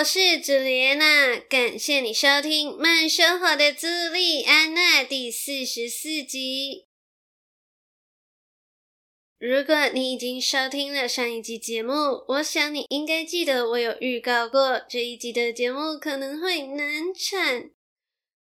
我是朱莉安娜，感谢你收听《慢生活的朱莉安娜》第四十四集。如果你已经收听了上一集节目，我想你应该记得我有预告过这一集的节目可能会难产。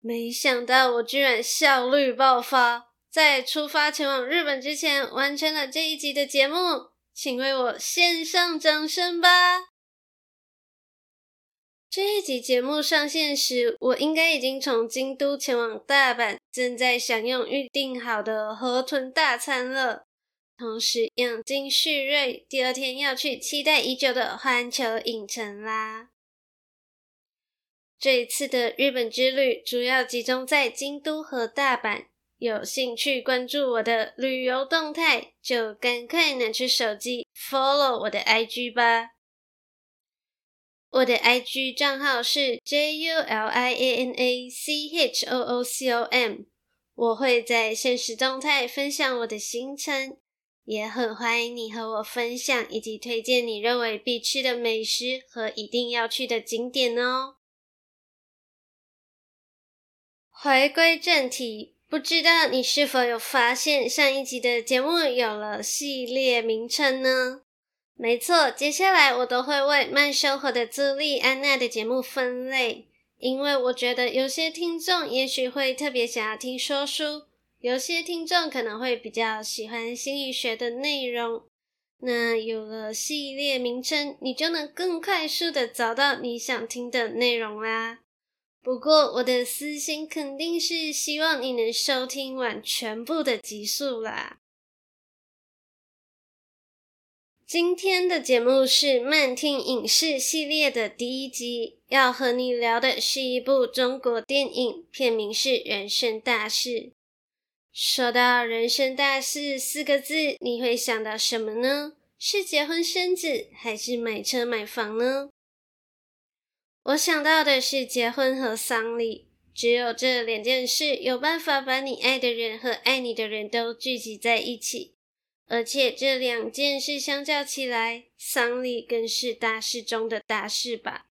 没想到我居然效率爆发，在出发前往日本之前完成了这一集的节目，请为我献上掌声吧。这一集节目上线时，我应该已经从京都前往大阪，正在享用预定好的河豚大餐了，同时养精蓄锐，第二天要去期待已久的环球影城啦。这一次的日本之旅主要集中在京都和大阪，有兴趣关注我的旅游动态，就赶快拿出手机 follow 我的 IG 吧。我的 IG 账号是 julianachoo.com，我会在限时动态分享我的行程，也很欢迎你和我分享以及推荐你认为必吃的美食和一定要去的景点哦。回归正题，不知道你是否有发现上一集的节目有了系列名称呢？没错，接下来我都会为慢生活的朱莉安娜的节目分类，因为我觉得有些听众也许会特别想要听说书，有些听众可能会比较喜欢心理学的内容。那有了系列名称，你就能更快速的找到你想听的内容啦。不过我的私心肯定是希望你能收听完全部的集数啦。今天的节目是慢听影视系列的第一集，要和你聊的是一部中国电影，片名是《人生大事》。说到“人生大事”四个字，你会想到什么呢？是结婚生子，还是买车买房呢？我想到的是结婚和丧礼，只有这两件事有办法把你爱的人和爱你的人都聚集在一起。而且这两件事相较起来，丧礼更是大事中的大事吧。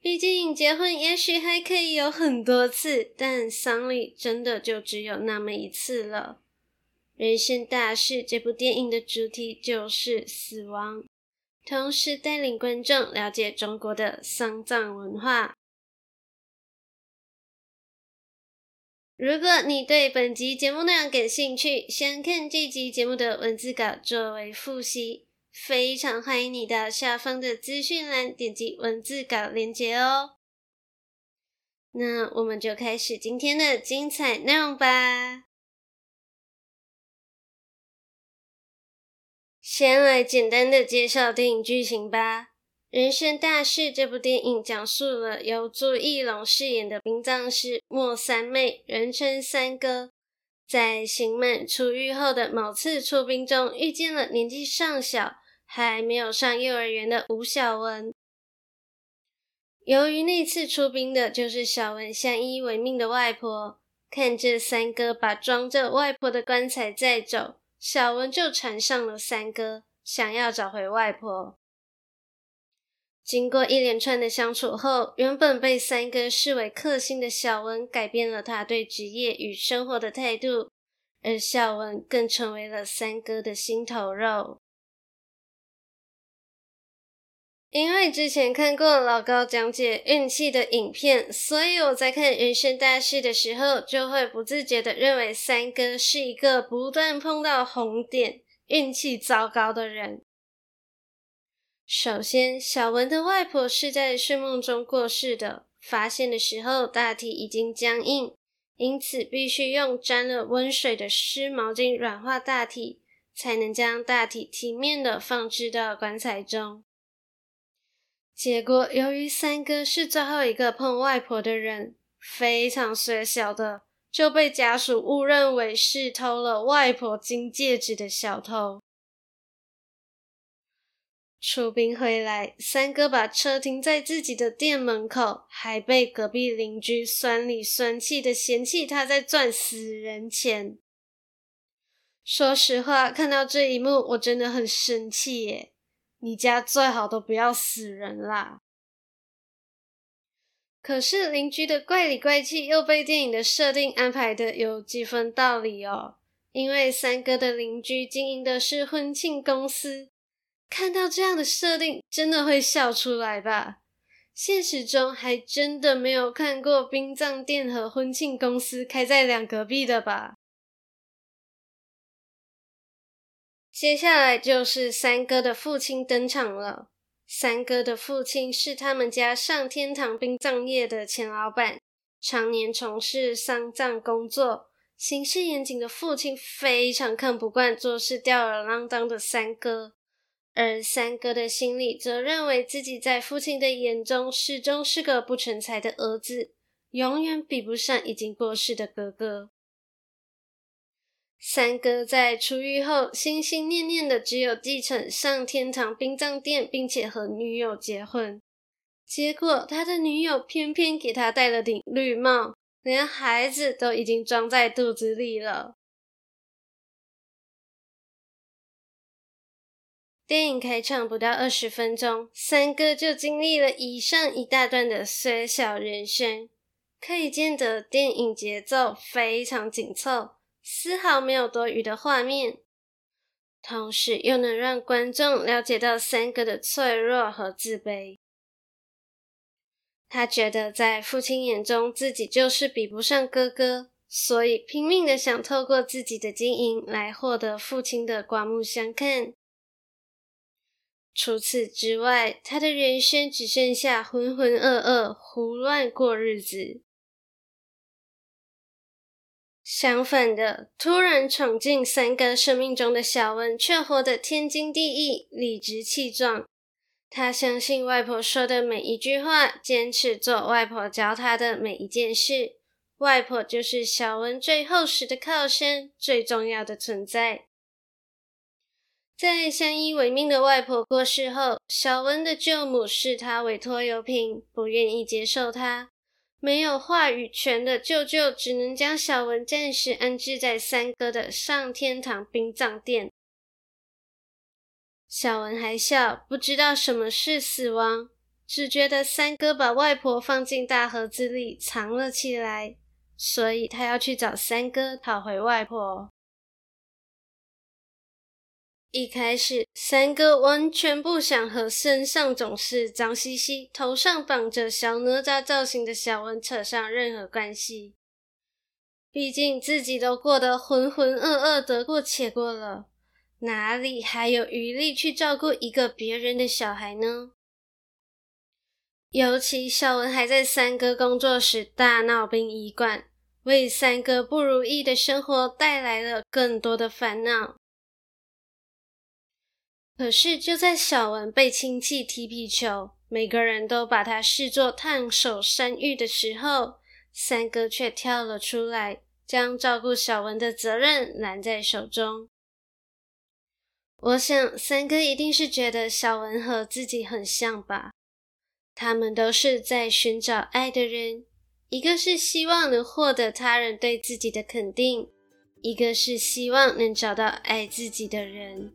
毕竟结婚也许还可以有很多次，但丧礼真的就只有那么一次了。人生大事这部电影的主题就是死亡，同时带领观众了解中国的丧葬文化。如果你对本集节目内容感兴趣，想看这集节目的文字稿作为复习，非常欢迎你到下方的资讯栏点击文字稿链接哦。那我们就开始今天的精彩内容吧。先来简单的介绍电影剧情吧。《人生大事》这部电影讲述了由朱一龙饰演的殡葬师莫三妹，人称三哥，在刑满出狱后的某次出殡中，遇见了年纪尚小、还没有上幼儿园的吴小文。由于那次出殡的就是小文相依为命的外婆，看着三哥把装着外婆的棺材载走，小文就缠上了三哥，想要找回外婆。经过一连串的相处后，原本被三哥视为克星的小文改变了他对职业与生活的态度，而小文更成为了三哥的心头肉。因为之前看过老高讲解运气的影片，所以我在看《人生大事》的时候，就会不自觉地认为三哥是一个不断碰到红点、运气糟糕的人。首先，小文的外婆是在睡梦中过世的，发现的时候大体已经僵硬，因此必须用沾了温水的湿毛巾软化大体，才能将大体体面的放置到棺材中。结果，由于三哥是最后一个碰外婆的人，非常衰小的就被家属误认为是偷了外婆金戒指的小偷。出兵回来，三哥把车停在自己的店门口，还被隔壁邻居酸里酸气的嫌弃他在赚死人钱。说实话，看到这一幕，我真的很生气耶！你家最好都不要死人啦。可是邻居的怪里怪气又被电影的设定安排的有几分道理哦，因为三哥的邻居经营的是婚庆公司，看到这样的设定，真的会笑出来吧？现实中还真的没有看过殡葬店和婚庆公司开在两隔壁的吧？接下来就是三哥的父亲登场了。三哥的父亲是他们家上天堂殡葬业的前老板，常年从事丧葬工作，行事严谨的父亲非常看不惯做事吊儿郎当的三哥，而三哥的心里则认为自己在父亲的眼中始终是个不成才的儿子，永远比不上已经过世的哥哥。三哥在出狱后，心心念念的只有继承上天堂殡葬店，并且和女友结婚。结果，他的女友偏偏给他戴了顶绿帽，连孩子都已经装在肚子里了。电影开场不到二十分钟，三哥就经历了以上一大段的衰小人生，可以见得电影节奏非常紧凑。丝毫没有多余的画面，同时又能让观众了解到三哥的脆弱和自卑。他觉得在父亲眼中自己就是比不上哥哥，所以拼命的想透过自己的经营来获得父亲的刮目相看。除此之外，他的人生只剩下浑浑噩噩、胡乱过日子。相反的，突然闯进三哥生命中的小文，却活得天经地义、理直气壮。他相信外婆说的每一句话，坚持做外婆教他的每一件事。外婆就是小文最厚实的靠山，最重要的存在。在相依为命的外婆过世后，小文的舅母视他为拖油瓶，不愿意接受他。没有话语权的舅舅只能将小文暂时安置在三哥的上天堂殡葬店。小文还小，不知道什么是死亡，只觉得三哥把外婆放进大盒子里藏了起来，所以他要去找三哥讨回外婆。一开始，三哥完全不想和身上总是脏兮兮、头上绑着小哪吒造型的小文扯上任何关系。毕竟自己都过得浑浑噩噩、得过且过了，哪里还有余力去照顾一个别人的小孩呢？尤其小文还在三哥工作时大闹殡仪馆，为三哥不如意的生活带来了更多的烦恼。可是，就在小文被亲戚踢皮球，每个人都把他视作烫手山芋的时候，三哥却跳了出来，将照顾小文的责任揽在手中。我想，三哥一定是觉得小文和自己很像吧？他们都是在寻找爱的人，一个是希望能获得他人对自己的肯定，一个是希望能找到爱自己的人。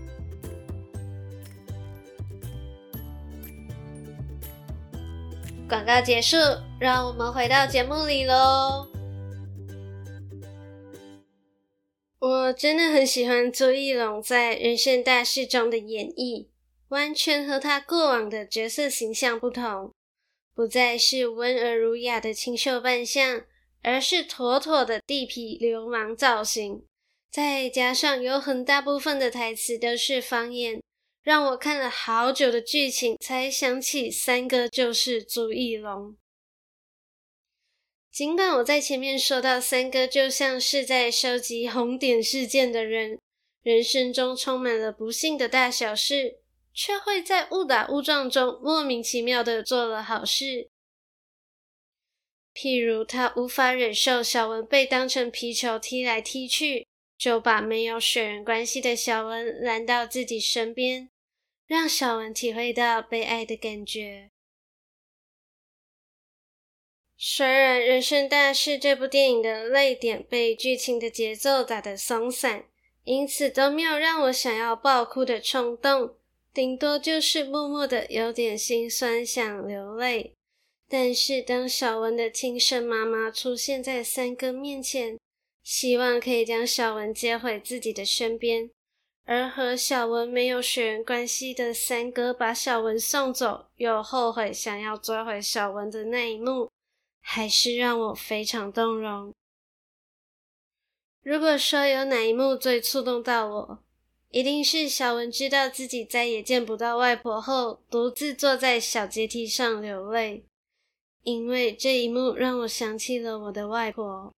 广告结束，让我们回到节目里喽。我真的很喜欢朱一龙在《人生大事》中的演绎，完全和他过往的角色形象不同，不再是温而儒雅的清秀扮相。而是妥妥的地痞流氓造型，再加上有很大部分的台词都是方言，让我看了好久的剧情才想起三哥就是朱一龙。尽管我在前面说到三哥就像是在收集红点事件的人，人生中充满了不幸的大小事，却会在误打误撞中莫名其妙的做了好事。譬如，他无法忍受小文被当成皮球踢来踢去，就把没有血缘关系的小文拦到自己身边，让小文体会到被爱的感觉。虽然《人生大事》这部电影的泪点被剧情的节奏打得松散，因此都没有让我想要爆哭的冲动，顶多就是默默的有点心酸，想流泪。但是，当小文的亲生妈妈出现在三哥面前，希望可以将小文接回自己的身边，而和小文没有血缘关系的三哥把小文送走，又后悔想要追回小文的那一幕，还是让我非常动容。如果说有哪一幕最触动到我，一定是小文知道自己再也见不到外婆后，独自坐在小阶梯上流泪。因为这一幕让我想起了我的外婆。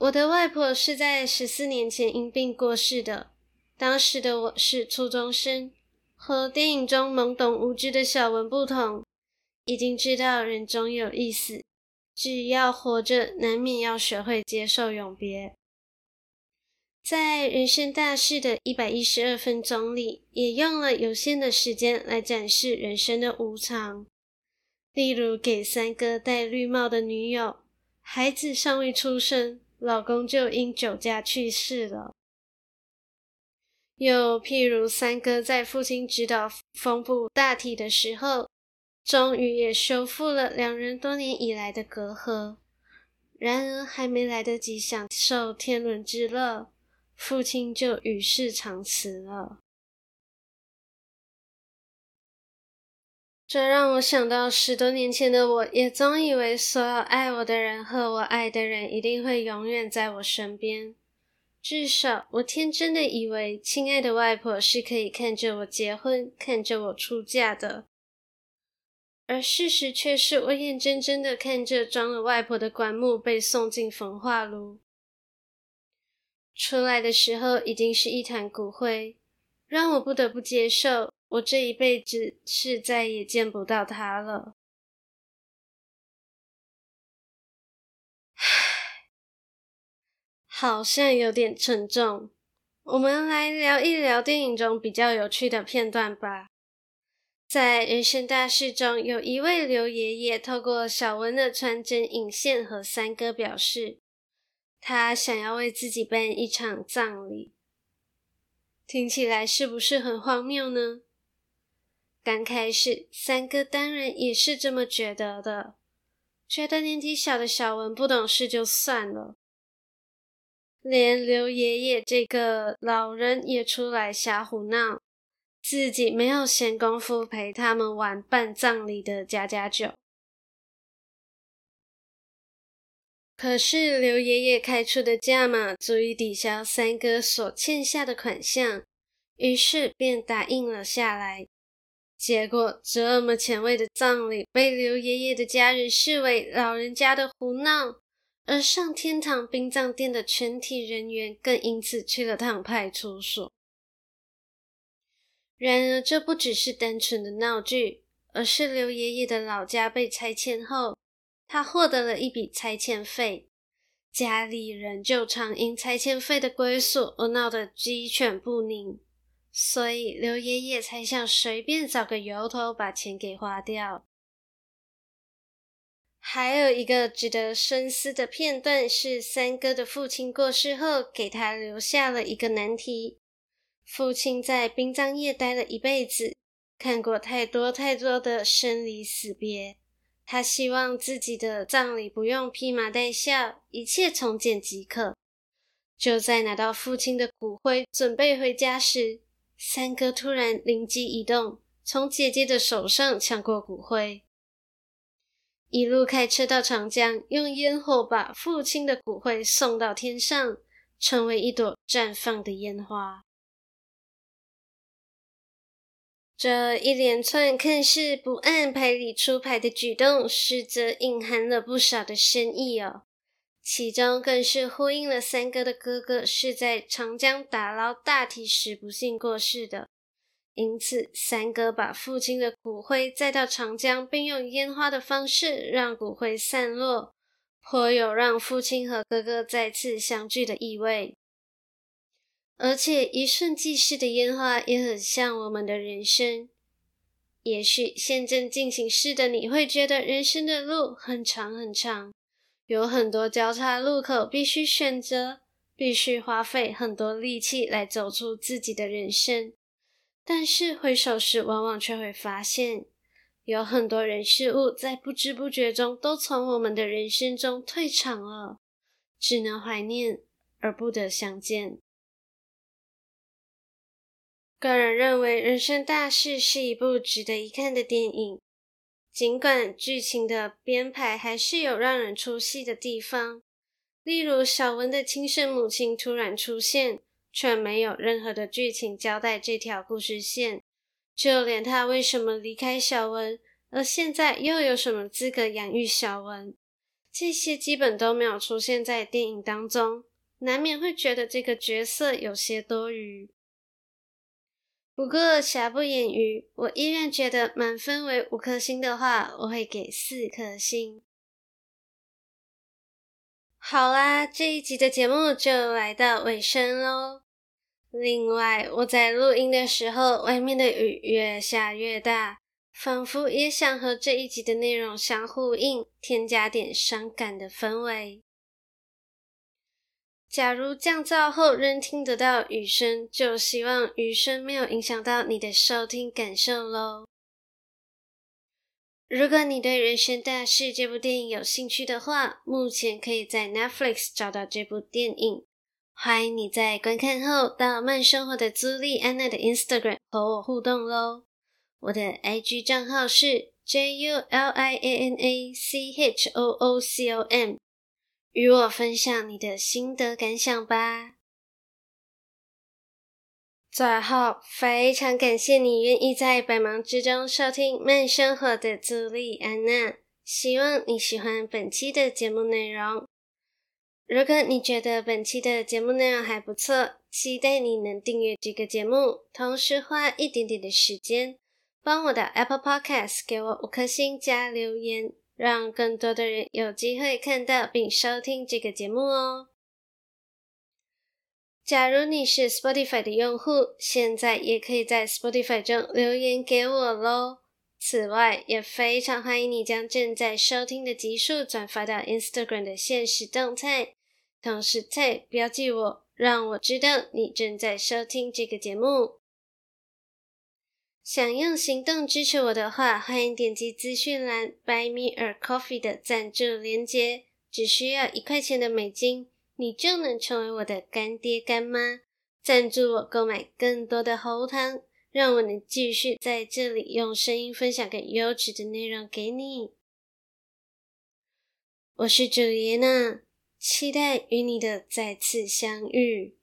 我的外婆是在十四年前因病过世的。当时的我是初中生，和电影中懵懂无知的小文不同，已经知道人终有一死，只要活着，难免要学会接受永别。在人生大事的一百一十二分钟里，也用了有限的时间来展示人生的无常。例如，给三哥戴绿帽的女友，孩子尚未出生，老公就因酒驾去世了。又譬如，三哥在父亲指导缝补大体的时候，终于也修复了两人多年以来的隔阂。然而，还没来得及享受天伦之乐，父亲就与世长辞了。这让我想到十多年前的我，也总以为所有爱我的人和我爱的人一定会永远在我身边。至少，我天真的以为，亲爱的外婆是可以看着我结婚，看着我出嫁的。而事实却是，我眼睁睁的看着装了外婆的棺木被送进焚化炉，出来的时候已经是一团骨灰，让我不得不接受。我这一辈子是再也见不到他了。好像有点沉重。我们来聊一聊电影中比较有趣的片段吧。在《人生大事》中，有一位刘爷爷透过小文的传真引线和三哥表示，他想要为自己办一场葬礼。听起来是不是很荒谬呢？刚开始，三哥当然也是这么觉得的，觉得年纪小的小文不懂事就算了，连刘爷爷这个老人也出来瞎胡闹，自己没有闲工夫陪他们玩办葬礼的家家酒。可是刘爷爷开出的价码足以抵消三哥所欠下的款项，于是便答应了下来。结果，这么前卫的葬礼被刘爷爷的家人视为老人家的胡闹，而上天堂殡葬店的全体人员更因此去了趟派出所。然而，这不只是单纯的闹剧，而是刘爷爷的老家被拆迁后，他获得了一笔拆迁费，家里人就常因拆迁费的归属而闹得鸡犬不宁，所以刘爷爷才想随便找个由头把钱给花掉。还有一个值得深思的片段是，三哥的父亲过世后，给他留下了一个难题。父亲在殡葬业待了一辈子，看过太多太多的生离死别，他希望自己的葬礼不用披麻戴孝，一切从简即可。就在拿到父亲的骨灰，准备回家时，三哥突然灵机一动，从姐姐的手上抢过骨灰。一路开车到长江，用烟火把父亲的骨灰送到天上，成为一朵绽放的烟花。这一连串看似不按牌理出牌的举动，实则隐含了不少的深意哦。其中更是呼应了三哥的哥哥是在长江打捞大体时不幸过世的。因此，三哥把父亲的骨灰载到长江，并用烟花的方式让骨灰散落，颇有让父亲和哥哥再次相聚的意味。而且，一瞬即逝的烟花也很像我们的人生。也许现正进行式的你会觉得人生的路很长很长，有很多交叉路口必须选择，必须花费很多力气来走出自己的人生。但是回首时，往往却会发现，有很多人事物在不知不觉中都从我们的人生中退场了，只能怀念而不得相见。个人认为，《人生大事》是一部值得一看的电影，尽管剧情的编排还是有让人出戏的地方，例如小文的亲生母亲突然出现。却没有任何的剧情交代这条故事线，就连他为什么离开小文，而现在又有什么资格养育小文，这些基本都没有出现在电影当中，难免会觉得这个角色有些多余。不过瑕不掩瑜，我依然觉得满分为五颗星的话，我会给四颗星。好啦，这一集的节目就来到尾声喽。另外，我在录音的时候，外面的雨越下越大，仿佛也想和这一集的内容相呼应，添加点伤感的氛围。假如降噪后仍听得到雨声，就希望雨声没有影响到你的收听感受喽。如果你对《人生大事》这部电影有兴趣的话，目前可以在 Netflix 找到这部电影。欢迎你在观看后到慢生活的朱莉安娜的 Instagram 和我互动喽。我的 IG 账号是 JulianaChOocom，与我分享你的心得感想吧。最后，非常感谢你愿意在百忙之中收听慢生活的朱莉安娜。希望你喜欢本期的节目内容。如果你觉得本期的节目内容还不错，期待你能订阅这个节目，同时花一点点的时间，帮我的 Apple Podcast 给我五颗星加留言，让更多的人有机会看到并收听这个节目哦。假如你是 Spotify 的用户，现在也可以在 Spotify 中留言给我喽。此外，也非常欢迎你将正在收听的集数转发到 Instagram 的限时动态，同时 tag 标记我，让我知道你正在收听这个节目。想用行动支持我的话，欢迎点击资讯栏 Buy Me a Coffee 的赞助链接，只需要一块钱的美金。你就能成为我的干爹干妈，赞助我购买更多的喉糖，让我能继续在这里用声音分享更优质的内容给你。我是朱莉安娜，期待与你的再次相遇。